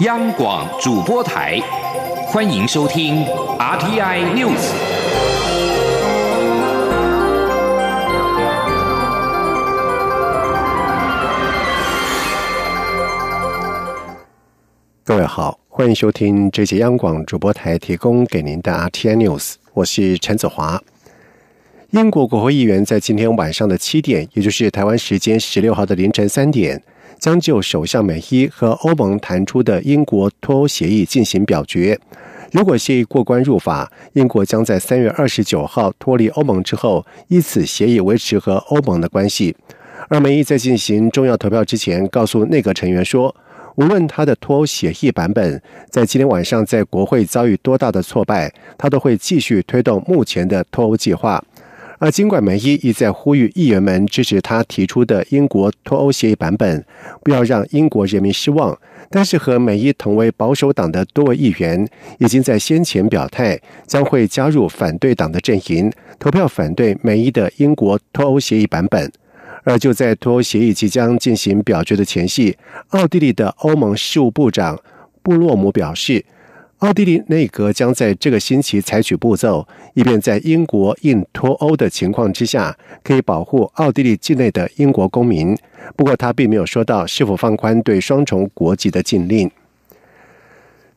央广主播台，欢迎收听 RTI News。各位好，欢迎收听这节央广主播台提供给您的 RTI News，我是陈子华。英国国会议员在今天晚上的七点，也就是台湾时间十六号的凌晨三点，将就首相梅伊和欧盟谈出的英国脱欧协议进行表决。如果协议过关入法，英国将在三月二十九号脱离欧盟之后，依此协议维持和欧盟的关系。而梅伊在进行重要投票之前，告诉内阁成员说，无论他的脱欧协议版本在今天晚上在国会遭遇多大的挫败，他都会继续推动目前的脱欧计划。而尽管梅伊一再呼吁议员们支持他提出的英国脱欧协议版本，不要让英国人民失望，但是和梅伊同为保守党的多位议员已经在先前表态，将会加入反对党的阵营，投票反对梅伊的英国脱欧协议版本。而就在脱欧协议即将进行表决的前夕，奥地利的欧盟事务部长布洛姆表示。奥地利内阁将在这个星期采取步骤，以便在英国应脱欧的情况之下，可以保护奥地利境内的英国公民。不过，他并没有说到是否放宽对双重国籍的禁令。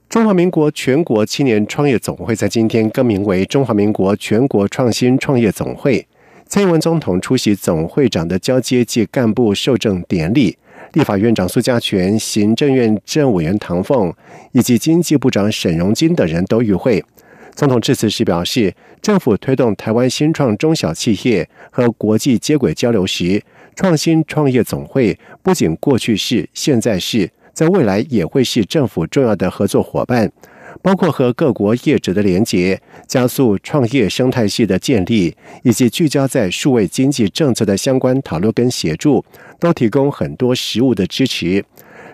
中华民国全国青年创业总会在今天更名为中华民国全国创新创业总会。蔡英文总统出席总会长的交接暨干部授证典礼。立法院长苏家全、行政院政委员唐凤以及经济部长沈荣金等人都与会。总统致辞时表示，政府推动台湾新创中小企业和国际接轨交流时，创新创业总会不仅过去是、现在是，在未来也会是政府重要的合作伙伴。包括和各国业者的连结，加速创业生态系的建立，以及聚焦在数位经济政策的相关讨论跟协助，都提供很多实务的支持。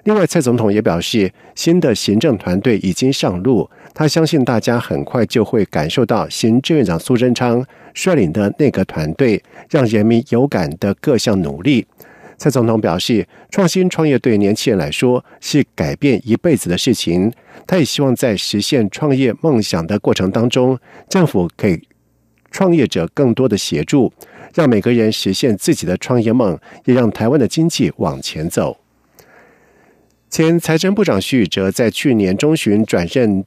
另外，蔡总统也表示，新的行政团队已经上路，他相信大家很快就会感受到行政院长苏贞昌率领的那个团队让人民有感的各项努力。蔡总统表示，创新创业对年轻人来说是改变一辈子的事情。他也希望在实现创业梦想的过程当中，政府给创业者更多的协助，让每个人实现自己的创业梦，也让台湾的经济往前走。前财政部长徐宇哲在去年中旬转任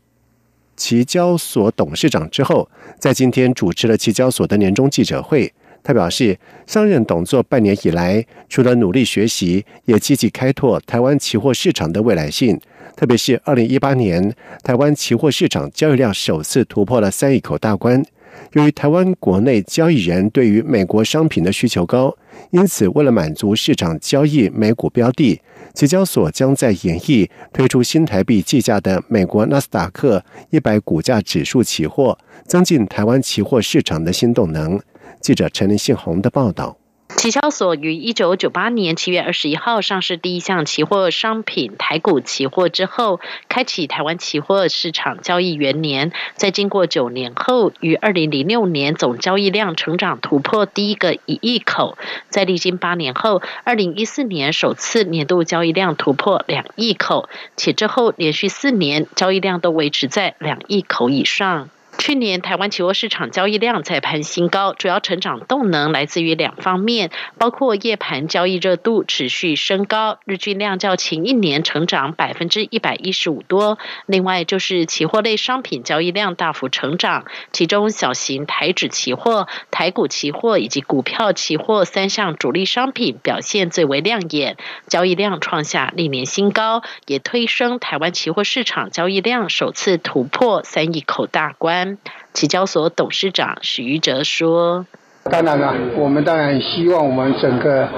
期交所董事长之后，在今天主持了期交所的年终记者会。他表示，上任董座半年以来，除了努力学习，也积极开拓台湾期货市场的未来性。特别是二零一八年，台湾期货市场交易量首次突破了三亿口大关。由于台湾国内交易人对于美国商品的需求高，因此为了满足市场交易美股标的，期交所将在演绎推出新台币计价的美国纳斯达克一百股价指数期货，增进台湾期货市场的新动能。记者陈林信宏的报道。期交所于一九九八年七月二十一号上市第一项期货商品台股期货之后，开启台湾期货市场交易元年。在经过九年后，于二零零六年总交易量成长突破第一个一亿口。在历经八年后，二零一四年首次年度交易量突破两亿口，且之后连续四年交易量都维持在两亿口以上。去年台湾期货市场交易量再攀新高，主要成长动能来自于两方面，包括夜盘交易热度持续升高，日均量较前一年成长百分之一百一十五多；另外就是期货类商品交易量大幅成长，其中小型台指期货、台股期货以及股票期货三项主力商品表现最为亮眼，交易量创下历年新高，也推升台湾期货市场交易量首次突破三亿口大关。期交所董事长许余哲说：“当然了，我们当然希望我们整个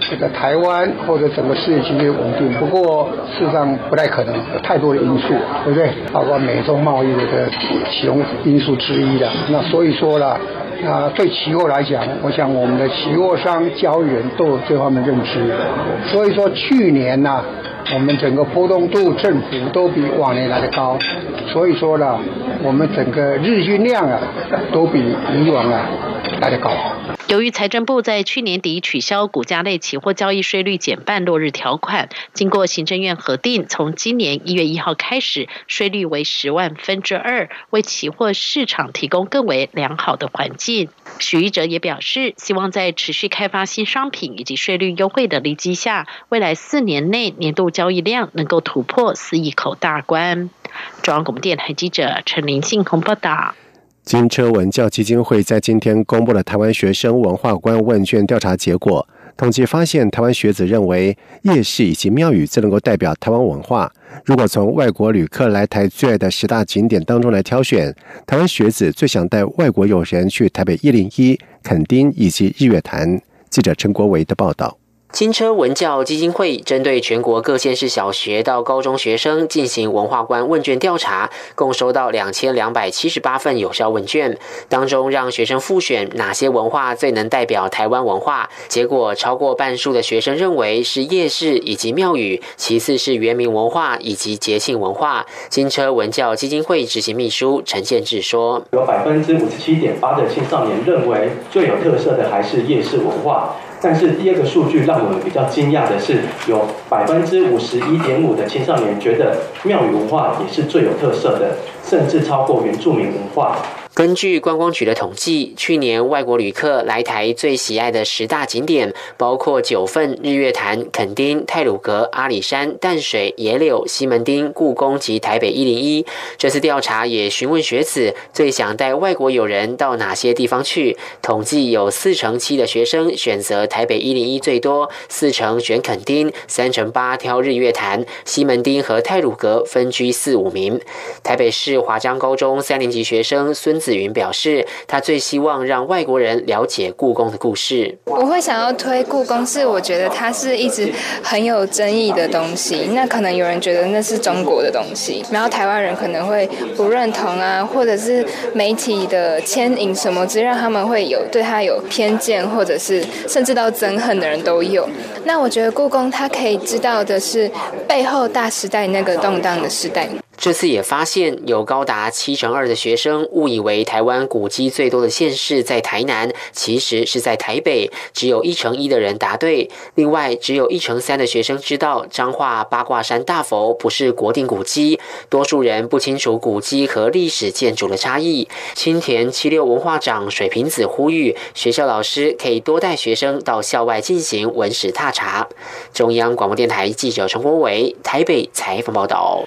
这个台湾或者整个世界经济稳定。不过事实上不太可能，有太多的因素，对不对？包括美中贸易的这个其中因素之一的。那所以说了，啊，对期货来讲，我想我们的期货商交易员都有这方面认知。所以说去年呢。”我们整个波动度、振幅都比往年来的高，所以说呢，我们整个日均量啊，都比以往啊来的高。由于财政部在去年底取消股价类期货交易税率减半落日条款，经过行政院核定，从今年一月一号开始，税率为十万分之二，为期货市场提供更为良好的环境。许一哲也表示，希望在持续开发新商品以及税率优惠的利基下，未来四年内年度交易量能够突破四亿口大关。中央广播电台记者陈林信鸿报道。金车文教基金会在今天公布了台湾学生文化观问卷调查结果，统计发现，台湾学子认为夜市以及庙宇最能够代表台湾文化。如果从外国旅客来台最爱的十大景点当中来挑选，台湾学子最想带外国友人去台北一零一、垦丁以及日月潭。记者陈国维的报道。金车文教基金会针对全国各县市小学到高中学生进行文化观问卷调查，共收到两千两百七十八份有效问卷，当中让学生复选哪些文化最能代表台湾文化。结果超过半数的学生认为是夜市以及庙宇，其次是原民文化以及节庆文化。金车文教基金会执行秘书陈建志说：“有百分之五十七点八的青少年认为最有特色的还是夜市文化。”但是第二个数据让我们比较惊讶的是，有百分之五十一点五的青少年觉得庙宇文化也是最有特色的，甚至超过原住民文化。根据观光局的统计，去年外国旅客来台最喜爱的十大景点，包括九份、日月潭、垦丁、泰鲁阁、阿里山、淡水、野柳、西门町、故宫及台北一零一。这次调查也询问学子最想带外国友人到哪些地方去，统计有四成七的学生选择台北一零一最多，四成选垦丁，三成八挑日月潭，西门町和泰鲁阁分居四五名。台北市华江高中三年级学生孙。子云表示，他最希望让外国人了解故宫的故事。我会想要推故宫，是我觉得它是一直很有争议的东西。那可能有人觉得那是中国的东西，然后台湾人可能会不认同啊，或者是媒体的牵引什么，之让他们会有对他有偏见，或者是甚至到憎恨的人都有。那我觉得故宫它可以知道的是背后大时代那个动荡的时代。这次也发现有高达七成二的学生误以为台湾古迹最多的县市在台南，其实是在台北。只有一成一的人答对。另外，只有一成三的学生知道彰化八卦山大佛不是国定古迹。多数人不清楚古迹和历史建筑的差异。青田七六文化长水瓶子呼吁学校老师可以多带学生到校外进行文史踏查。中央广播电台记者陈国伟台北采访报道。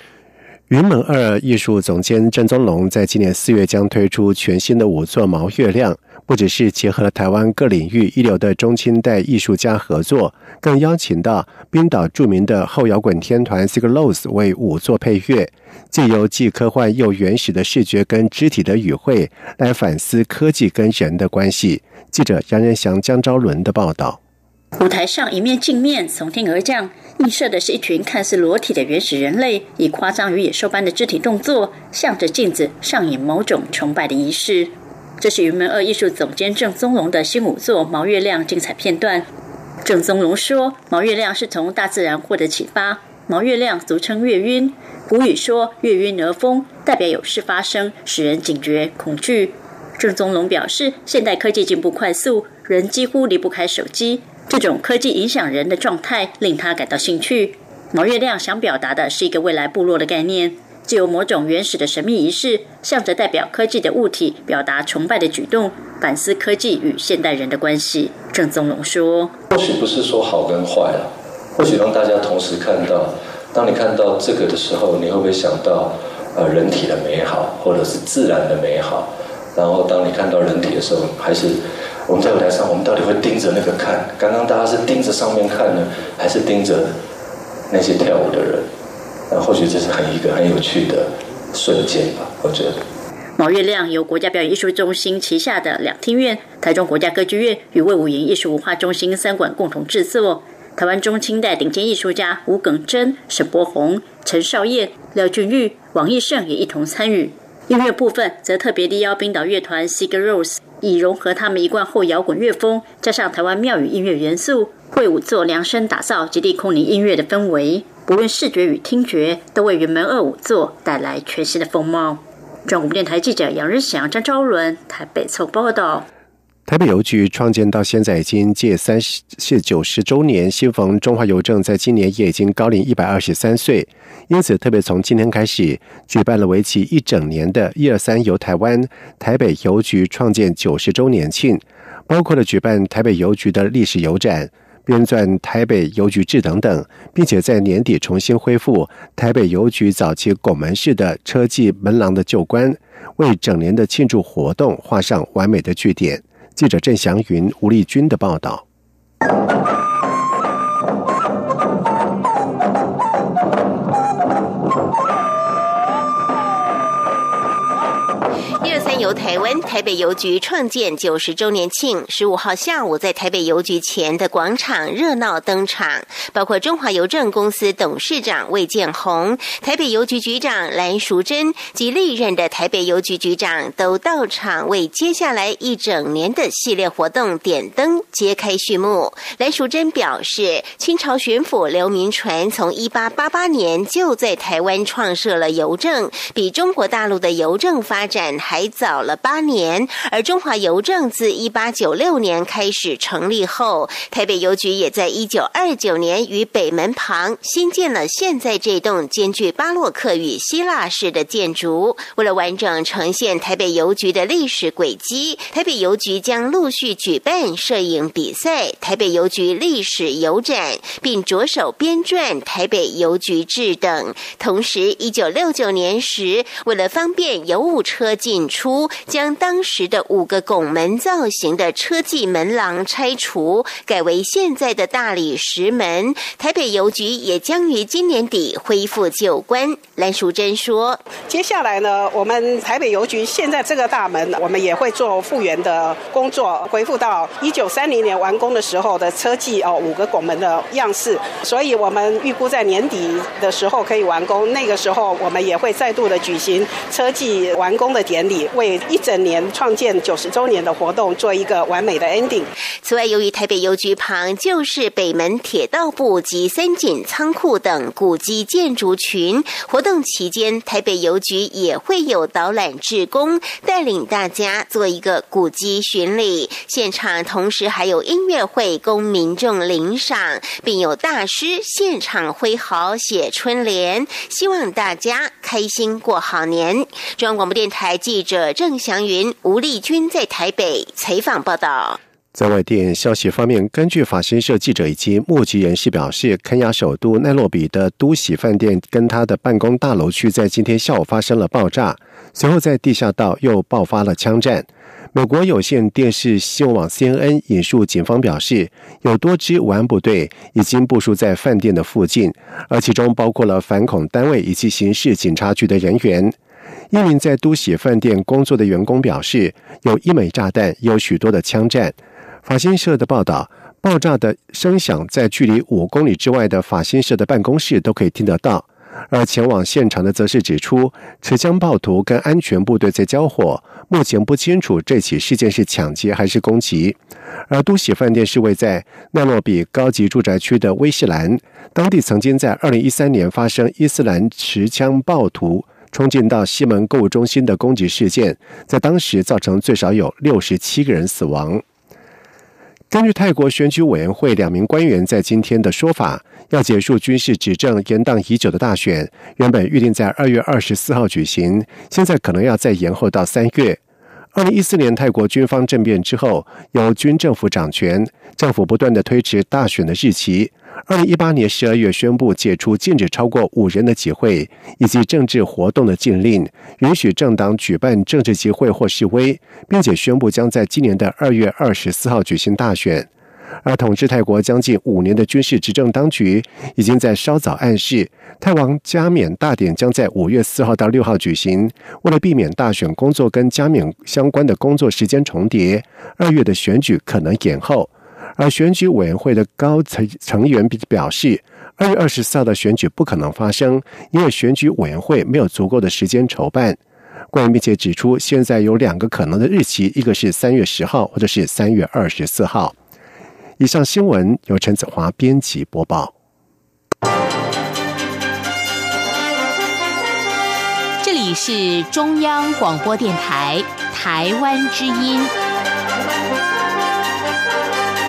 云门二艺术总监郑宗龙在今年四月将推出全新的五座毛月亮，不只是结合了台湾各领域一流的中清代艺术家合作，更邀请到冰岛著名的后摇滚天团 Sigur 为五座配乐，借由既科幻又原始的视觉跟肢体的语汇，来反思科技跟人的关系。记者杨仁祥、江昭伦的报道。舞台上一面镜面从天而降，映射的是一群看似裸体的原始人类，以夸张与野兽般的肢体动作，向着镜子上演某种崇拜的仪式。这是云门二艺术总监郑宗龙的新舞作《毛月亮》精彩片段。郑宗龙说：“毛月亮是从大自然获得启发。毛月亮俗称月晕，古语说月晕而风，代表有事发生，使人警觉恐惧。”郑宗龙表示，现代科技进步快速，人几乎离不开手机。这种科技影响人的状态令他感到兴趣。毛月亮想表达的是一个未来部落的概念，既有某种原始的神秘仪式，向着代表科技的物体表达崇拜的举动，反思科技与现代人的关系。郑宗龙说：“或许不是说好跟坏了，或许让大家同时看到。当你看到这个的时候，你会不会想到呃人体的美好，或者是自然的美好？然后当你看到人体的时候，还是？”我们在舞台上，我们到底会盯着那个看？刚刚大家是盯着上面看呢，还是盯着那些跳舞的人？那或许这是很一个很有趣的瞬间吧，我觉得。毛月亮由国家表演艺术中心旗下的两厅院、台中国家歌剧院与魏武营艺术文化中心三馆共同制作。台湾中清代顶尖艺术家吴耿贞、沈伯宏、陈少燕、廖俊玉、王义胜也一同参与。音乐部分则特别地邀冰岛乐团 Sigur Ros。以融合他们一贯后摇滚乐风，加上台湾庙宇音乐元素，为五座量身打造极地空灵音乐的氛围。不论视觉与听觉，都为云门二五座带来全新的风貌。中国电台记者杨日祥、张昭伦台北凑报道。台北邮局创建到现在已经届三十、九十周年，新逢中华邮政在今年也已经高龄一百二十三岁，因此特别从今天开始举办了为期一整年的“一二三游台湾”台北邮局创建九十周年庆，包括了举办台北邮局的历史邮展、编撰台北邮局志等等，并且在年底重新恢复台北邮局早期拱门式的车技门廊的旧观，为整年的庆祝活动画上完美的句点。记者郑祥云、吴丽君的报道。由台湾台北邮局创建九十周年庆，十五号下午在台北邮局前的广场热闹登场，包括中华邮政公司董事长魏建宏、台北邮局局长蓝淑珍及历任的台北邮局局长都到场，为接下来一整年的系列活动点灯揭开序幕。蓝淑珍表示，清朝巡抚刘铭传从一八八八年就在台湾创设了邮政，比中国大陆的邮政发展还早。早了八年，而中华邮政自一八九六年开始成立后，台北邮局也在一九二九年于北门旁新建了现在这栋兼具巴洛克与希腊式的建筑。为了完整呈现台北邮局的历史轨迹，台北邮局将陆续举办摄影比赛、台北邮局历史邮展，并着手编撰台北邮局志等。同时，一九六九年时，为了方便邮务车进出。将当时的五个拱门造型的车技门廊拆除，改为现在的大理石门。台北邮局也将于今年底恢复旧关。蓝淑珍说：“接下来呢，我们台北邮局现在这个大门，我们也会做复原的工作，恢复到一九三零年完工的时候的车技哦，五个拱门的样式。所以我们预估在年底的时候可以完工。那个时候，我们也会再度的举行车技完工的典礼。”为一整年创建九十周年的活动做一个完美的 ending。此外，由于台北邮局旁就是北门铁道部及三井仓库等古迹建筑群，活动期间台北邮局也会有导览志工带领大家做一个古迹巡礼。现场同时还有音乐会供民众领赏，并有大师现场挥毫写春联，希望大家开心过好年。中央广播电台记者。郑祥云、吴丽君在台北采访报道。在外电消息方面，根据法新社记者以及目击人士表示，肯亚首都奈洛比的都喜饭店跟他的办公大楼区在今天下午发生了爆炸，随后在地下道又爆发了枪战。美国有线电视新闻网 CNN 引述警方表示，有多支武安部队已经部署在饭店的附近，而其中包括了反恐单位以及刑事警察局的人员。一名在都喜饭店工作的员工表示，有一枚炸弹，有许多的枪战。法新社的报道，爆炸的声响在距离五公里之外的法新社的办公室都可以听得到。而前往现场的则是指出，持枪暴徒跟安全部队在交火，目前不清楚这起事件是抢劫还是攻击。而都喜饭店是位在奈洛比高级住宅区的威士兰，当地曾经在二零一三年发生伊斯兰持枪暴徒。冲进到西门购物中心的攻击事件，在当时造成最少有六十七个人死亡。根据泰国选举委员会两名官员在今天的说法，要结束军事执政延宕已久的大选，原本预定在二月二十四号举行，现在可能要再延后到三月。二零一四年泰国军方政变之后，由军政府掌权，政府不断的推迟大选的日期。二零一八年十二月宣布解除禁止超过五人的集会以及政治活动的禁令，允许政党举办政治集会或示威，并且宣布将在今年的二月二十四号举行大选。而统治泰国将近五年的军事执政当局，已经在稍早暗示，泰王加冕大典将在五月四号到六号举行。为了避免大选工作跟加冕相关的工作时间重叠，二月的选举可能延后。而选举委员会的高层成员表示，二月二十四号的选举不可能发生，因为选举委员会没有足够的时间筹办。官员并且指出，现在有两个可能的日期，一个是三月十号，或者是三月二十四号。以上新闻由陈子华编辑播报。这里是中央广播电台台湾之音。